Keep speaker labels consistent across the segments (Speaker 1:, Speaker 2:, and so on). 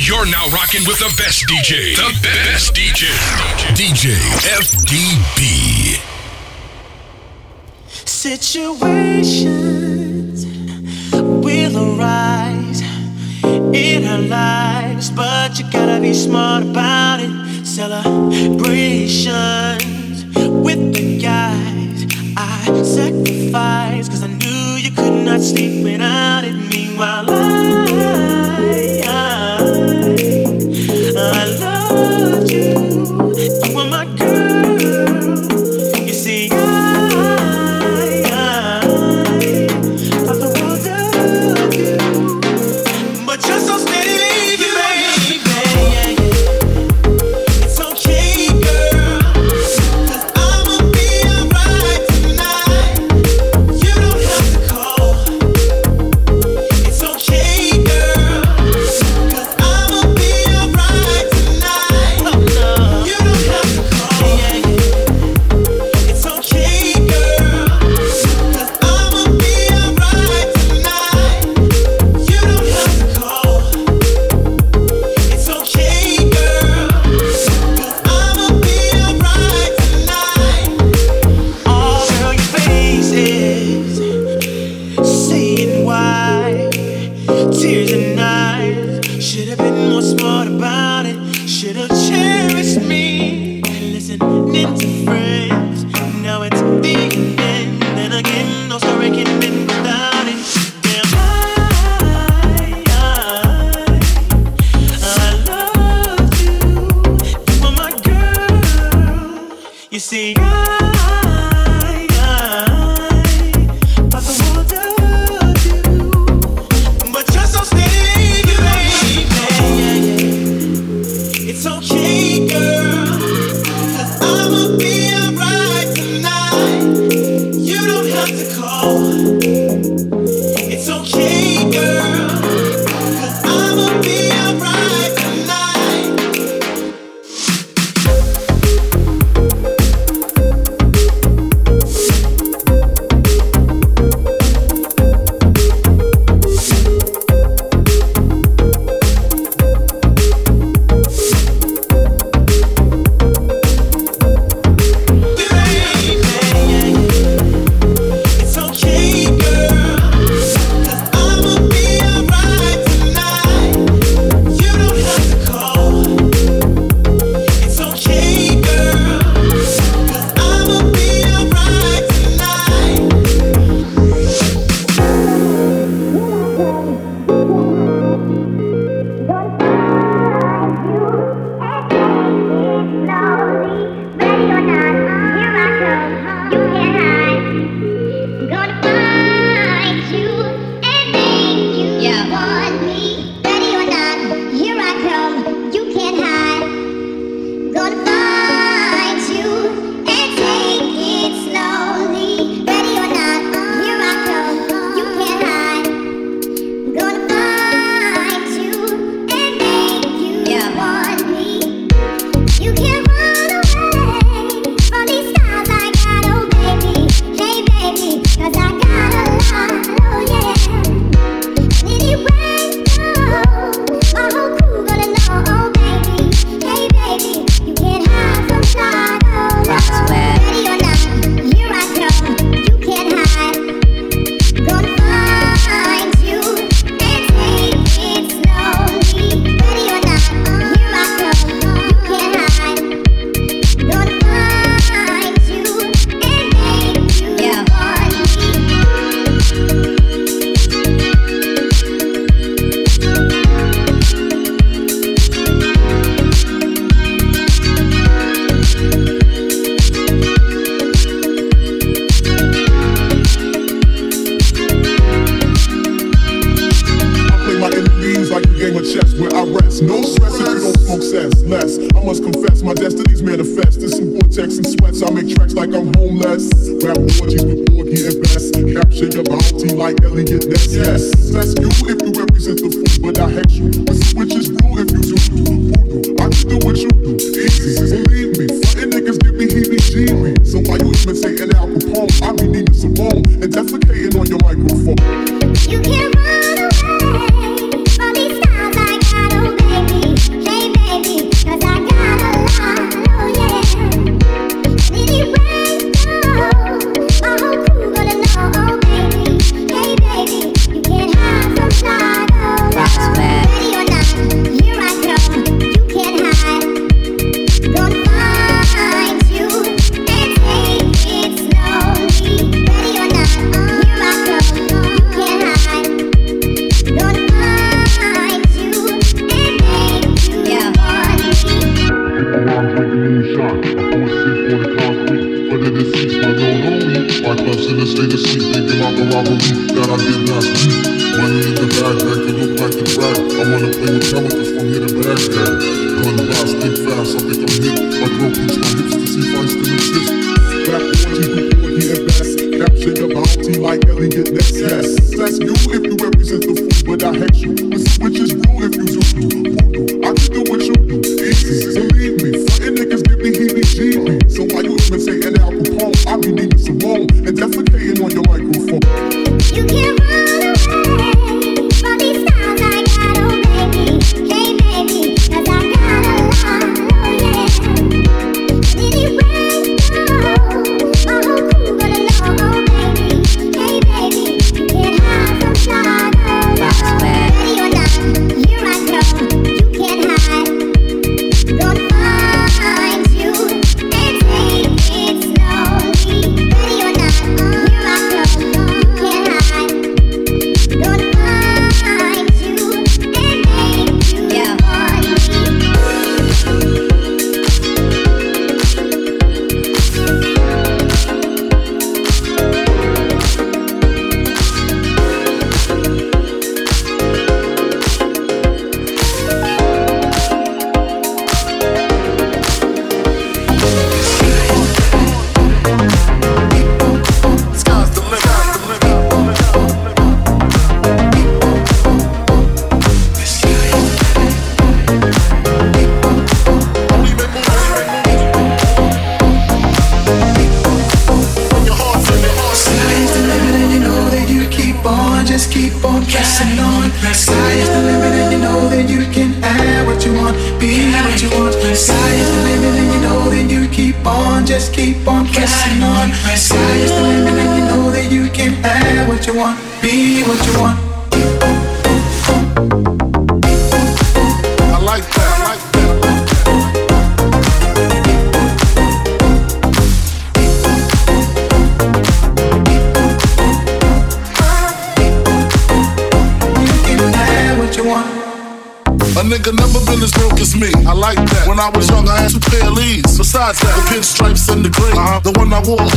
Speaker 1: You're now rocking with the best DJ. The best DJ. DJ FDB.
Speaker 2: Situations will arise in our lives, but you gotta be smart about it. Celebrations with the guys I sacrificed, cause I knew you could not sleep without it. Meanwhile, I girls are
Speaker 3: raking in Capone. I be needing some more, and
Speaker 4: that's what.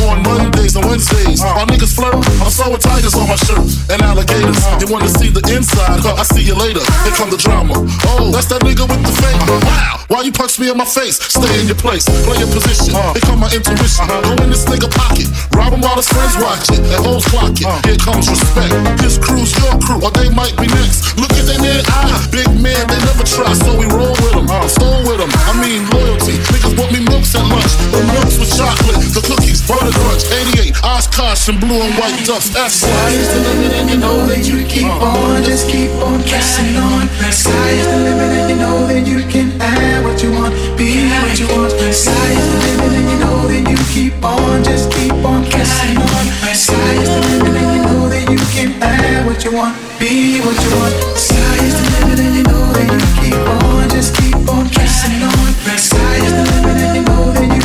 Speaker 4: On
Speaker 5: Mondays and Wednesdays. My niggas flirt. I'm so with tigers on my shirt and alligators. They wanna see the inside. Huh, I see you later. Here come the drama. Oh, that's that nigga with the fake. Wow. Why you punch me in my face? Stay in your place. Play your position. Uh-huh. Here come my intuition. Uh-huh. Go in this nigga pocket. Rob him while his friends watch it. And hoes clock it. Uh-huh. Here comes respect. His crew's your crew. Or they might be next. Look at their near eye. Big man, they never try. So we roll with them. Stole with them. I mean, loyalty. Niggas bought me milks at lunch. The milks with chocolate. The cookies, crunch. 88. Oshkosh and blue and white dust. That's
Speaker 4: Sky is the limit and you know that you keep uh-huh. on, just keep on pressing on. Sky is the limit and you know that you can have what you want, be what you want. Sky is the limit and you know that you keep on, just keep on pressing on. Sky is the limit and you know that you can have what you want, be what you want. Sky is the limit and you know that you keep on, just keep on pressing on. Sky is the limit and you know that you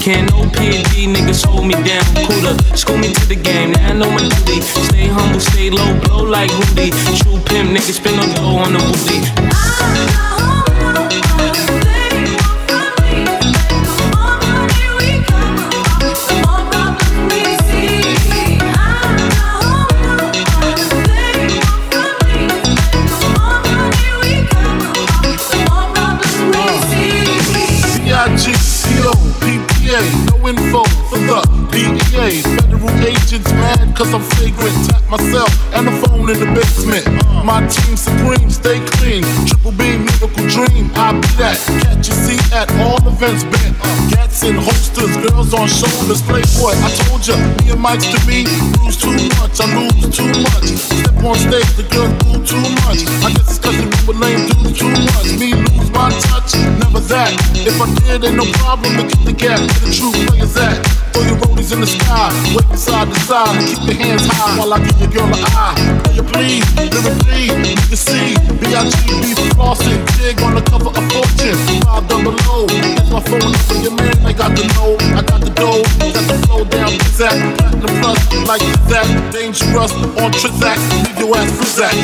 Speaker 6: Can't
Speaker 2: no P and D niggas hold me down? Cooler, school me to the game. Now I know my duty. Stay humble, stay low, blow like Rudy. True pimp, niggas spend on dough on the booty.
Speaker 5: cause I'm flagrant. Tap myself and the phone in the basement. My team supreme, stay clean. Triple B dream, I be that. catch you see at all events bent. Cats and holsters, girls on shoulders, playboy. I told ya, me and Mike's to me, lose too much, I lose too much. Step on stage, the girls do too much. I guess it's cause you were lame Do too much. Me lose my touch, never that. If I did, ain't no problem to get the gap. Where the truth, where is that? Throw your roadies in the sky, wave side to side, and keep your hands high while I give your girl an eye. Play your please, lyrically, you see, B.I.G.B. flossing, dig on on the cover of Fortune, five down below. That's my phone number, your man. I got the know, I got the dough, got the flow down to that. Platinum plus, like that. Dangerous on Trizac, leave your ass for
Speaker 7: that.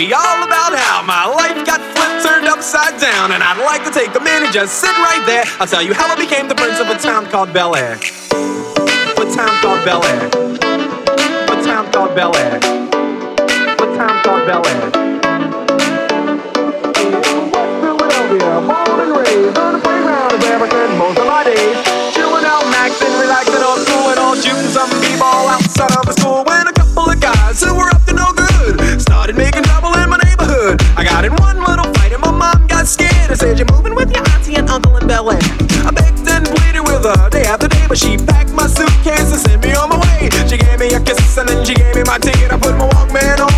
Speaker 8: story all about how my life got flipped, turned upside down. And I'd like to take the minute, just sit right there. I'll tell you how I became the prince of a town called Bel Air. A town called Bel Air. A town called Bel Air. A town called Bel Air. Philadelphia, born and raised. I begged and pleaded with her day after day, but she packed my suitcase and sent me on my way. She gave me a kiss and then she gave me my ticket. I put my Walkman on.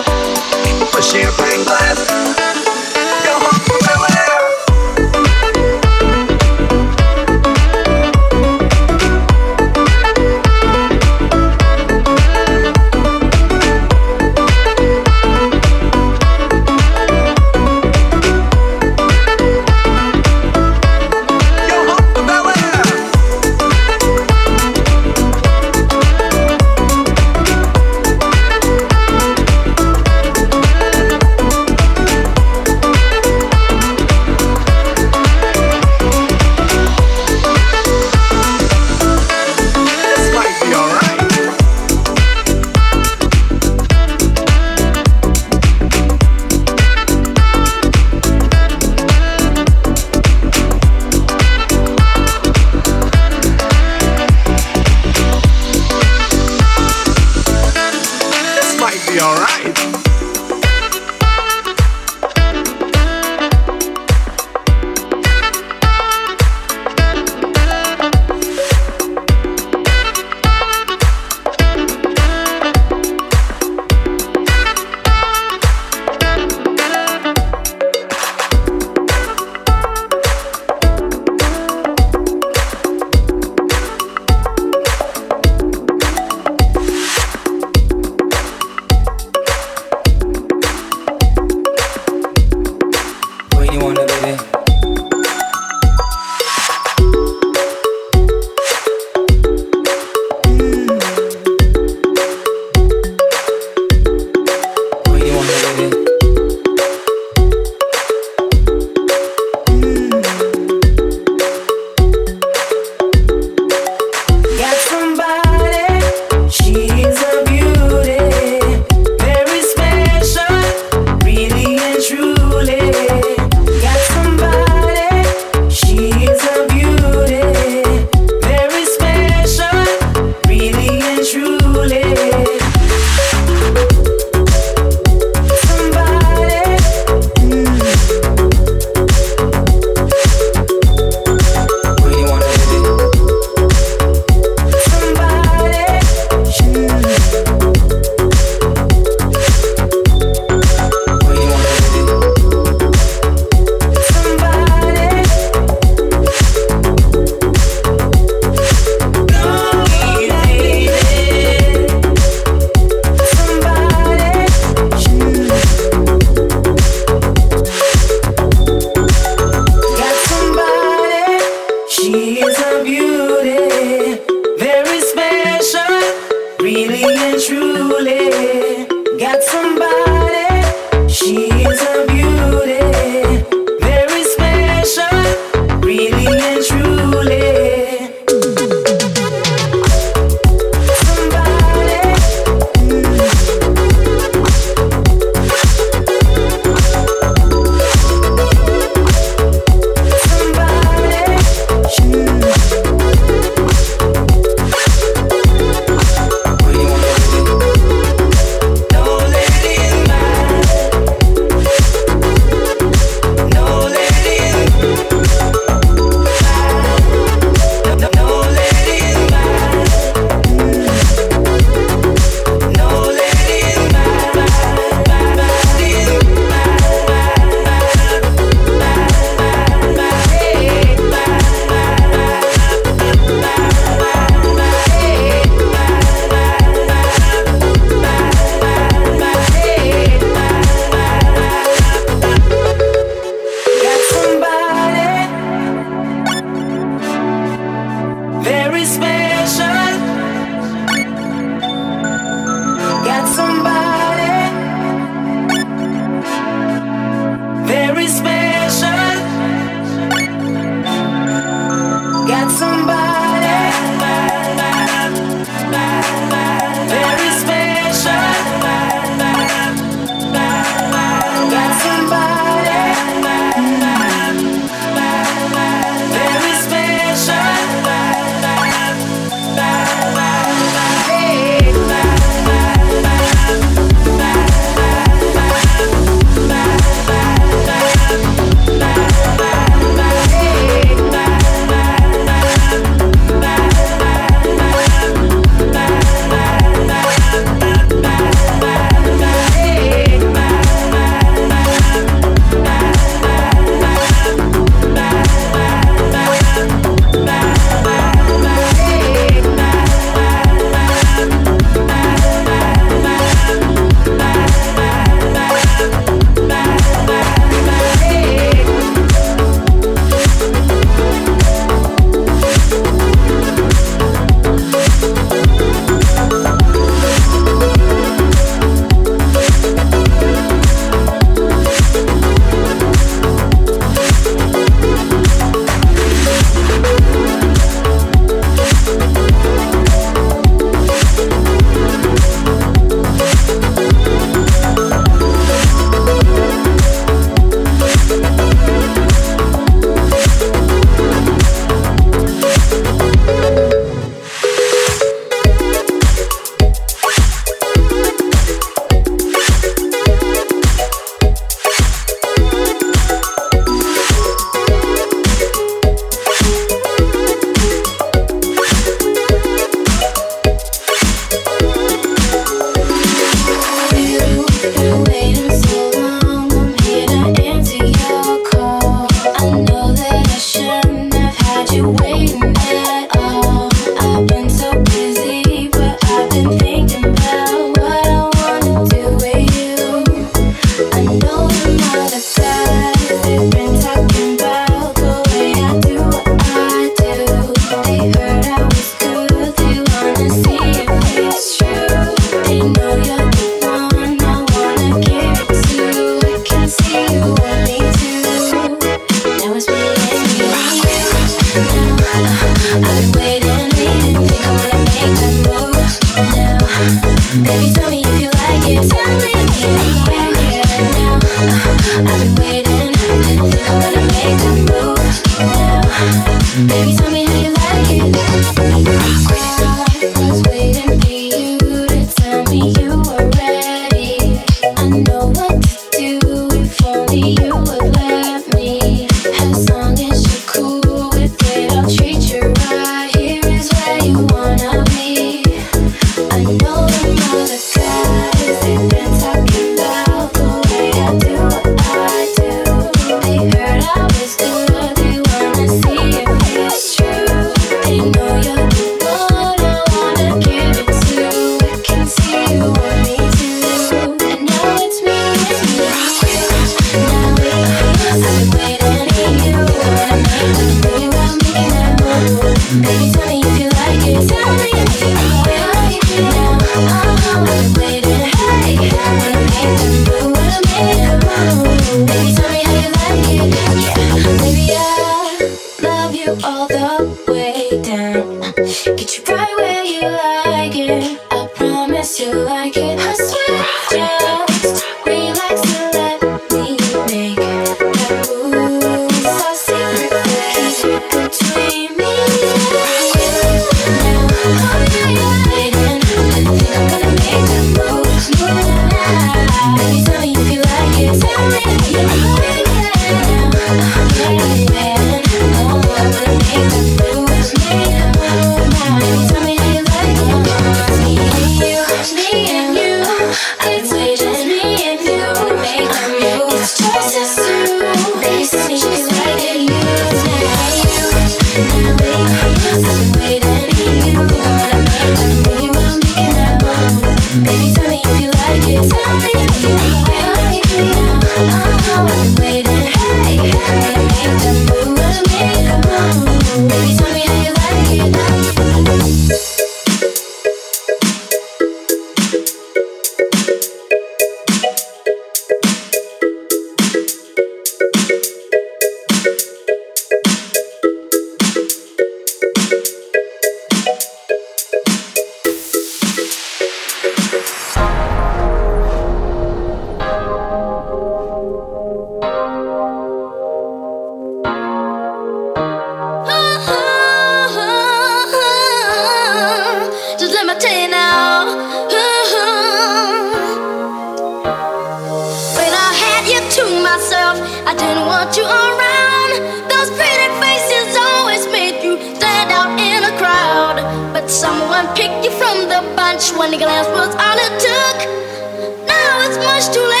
Speaker 8: much one glance was all it
Speaker 9: took. Now it's much too late.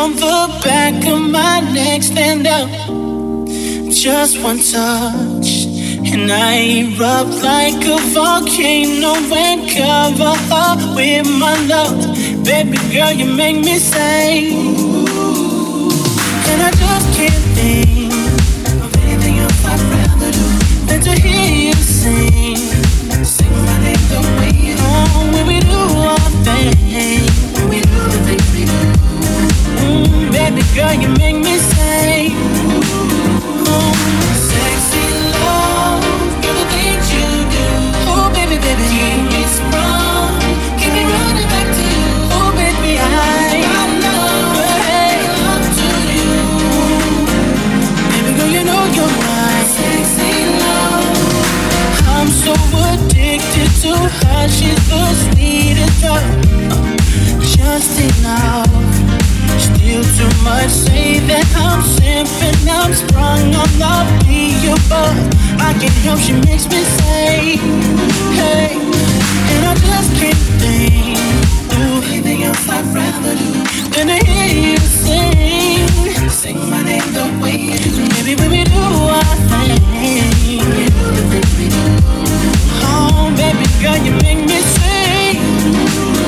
Speaker 9: on the
Speaker 10: back of my neck
Speaker 2: stand up. Just one touch, and I erupt like a volcano and cover up with my love. Baby girl, you make me say, and I just can't think. Girl, you make me sick. But say that I'm simping, I'm sprung on all the above. I can't help, she makes me say, hey, and I just can't think of anything else I'd rather do than to hear you sing, sing my name the way you do. Maybe when we do our thing, oh baby girl, you make me sing.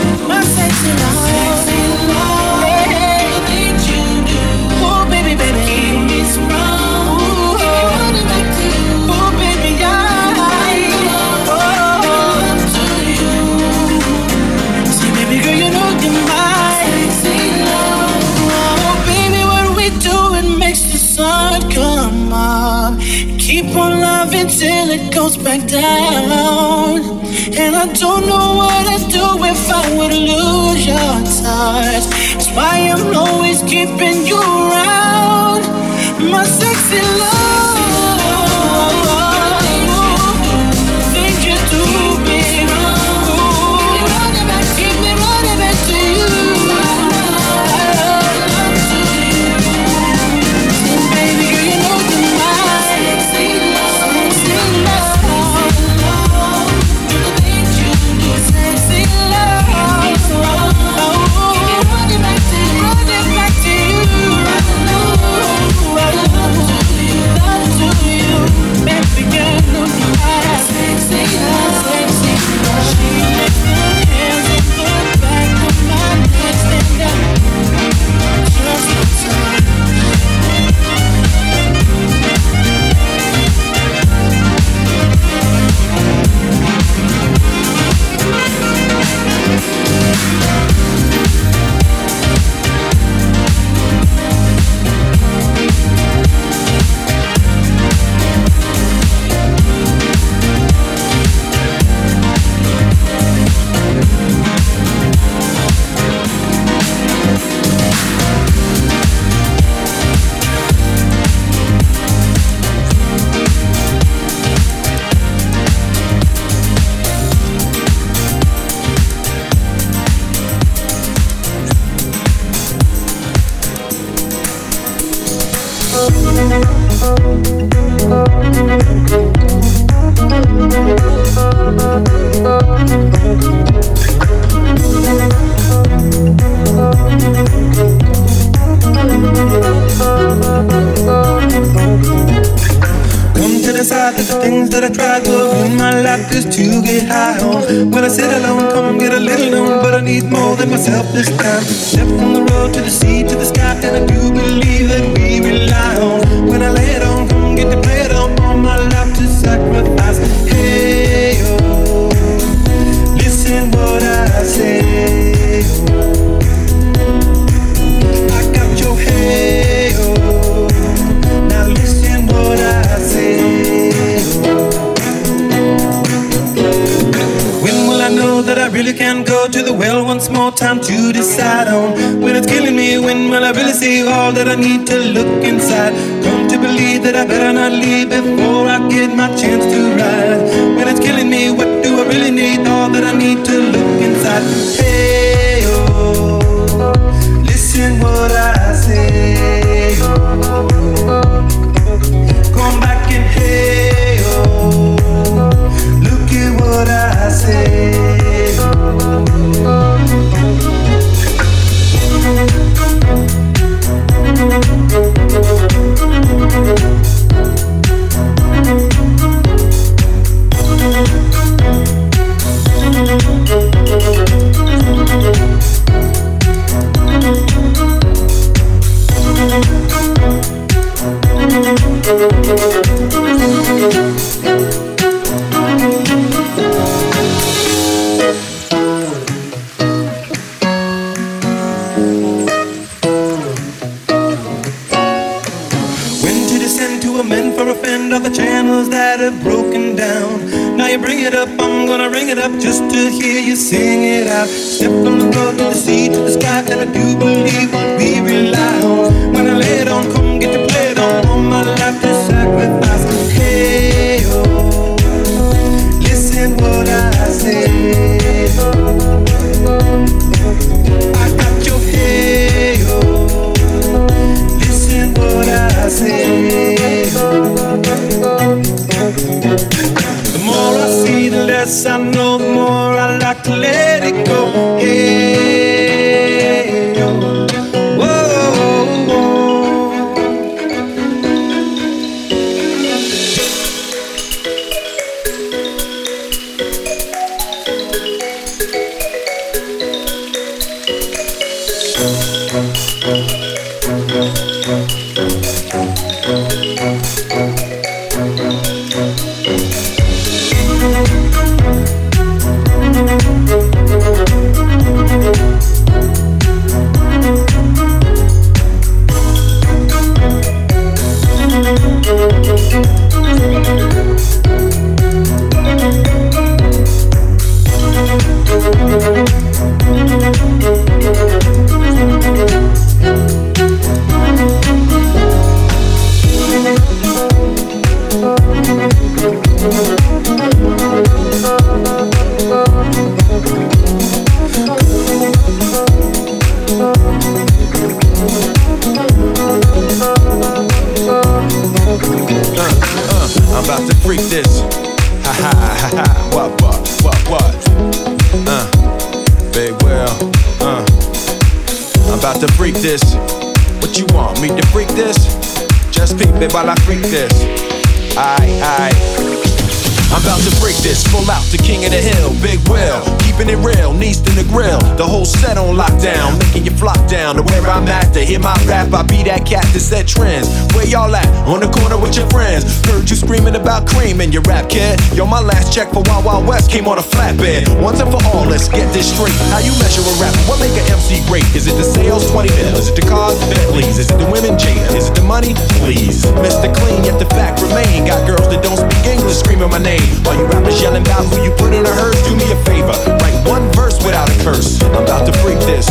Speaker 4: Once and
Speaker 11: for all,
Speaker 8: let's get this straight. How you measure a rapper? What make an MC great? Is it the sales, 20 mil? Is it the cars, Bentleys? Is it the women, Jada? Is it the money? Please. Mr. Clean, yet the fact remain. Got girls that don't speak English screaming my name. While you rappers yelling about who you put in a hearse, do me a favor. Write one verse without a curse. I'm about to freak this.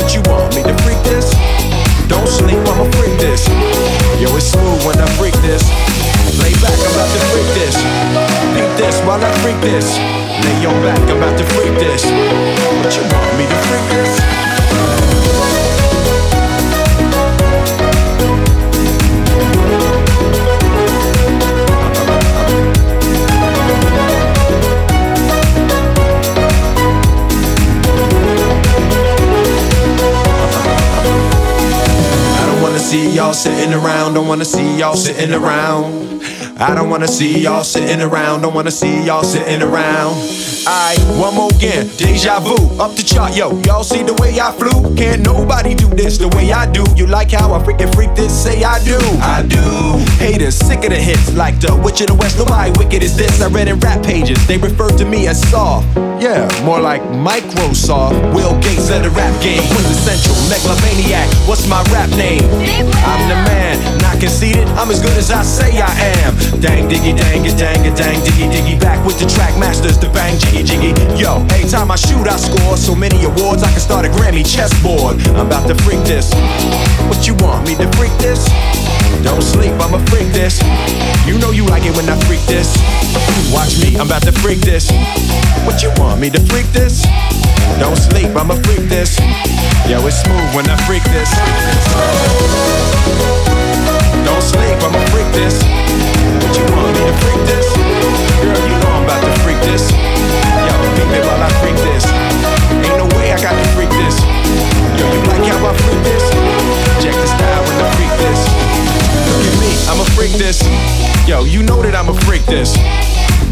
Speaker 8: What you want me to freak this? Don't sleep, I'ma freak this. Yo, it's smooth when I freak this. Lay back, I'm about to freak this. Beat this while I freak this. Lay your back, I'm about to freak this. What you want me to freak this? I don't wanna see y'all sitting around, don't wanna see y'all sitting around. I don't wanna see y'all sitting around, don't wanna see y'all sitting around. I one more again, deja vu, up the chart, yo. Y'all see the way I flew? Can't nobody do this the way I do. You like how I freaking freak this? Say I do, I do. Haters sick of the hits, like the Witch of the West. Nobody wicked is this. I read in rap pages, they refer to me as soft. Yeah, more like Microsoft. Will Gates of the rap game, quintessential megalomaniac. What's my rap name? I'm the man, not conceited. I'm as good as I say I am. Dang diggy, dang it, dang it, dang diggy, diggy. Back with the Trackmasters, the bang jiggy, jiggy. Yo, every time I shoot, I score so many awards. I can start a Grammy chessboard. I'm about to freak this. What you want me to freak this? Don't sleep, this. You know you like it when I freak this. Watch me, I'm about to freak this. What you want me to freak this? Don't sleep, I'ma freak this. Yo, it's smooth when I freak this. Don't sleep, I'ma freak this. What you want me to freak this? Girl, you know I'm about to freak this. Yo, beat me while I freak this. Ain't no way I got to freak this. Yo, you like how I freak this? Freak this. Yo, you know that I'ma freak this.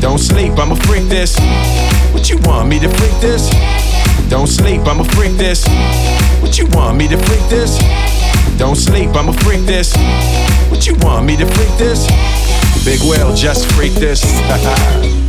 Speaker 8: Don't sleep, I'ma freak this. What you want me to freak this? Don't sleep, I'ma freak this. What you want me to freak this? Don't sleep, I'ma freak this. What
Speaker 7: you want me to freak this? Big Will, just freak this.